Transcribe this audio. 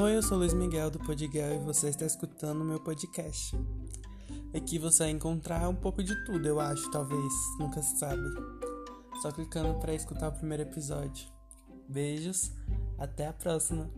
Oi, eu sou Luiz Miguel do Podigal e você está escutando o meu podcast. Aqui você vai encontrar um pouco de tudo, eu acho, talvez, nunca se sabe. Só clicando para escutar o primeiro episódio. Beijos, até a próxima.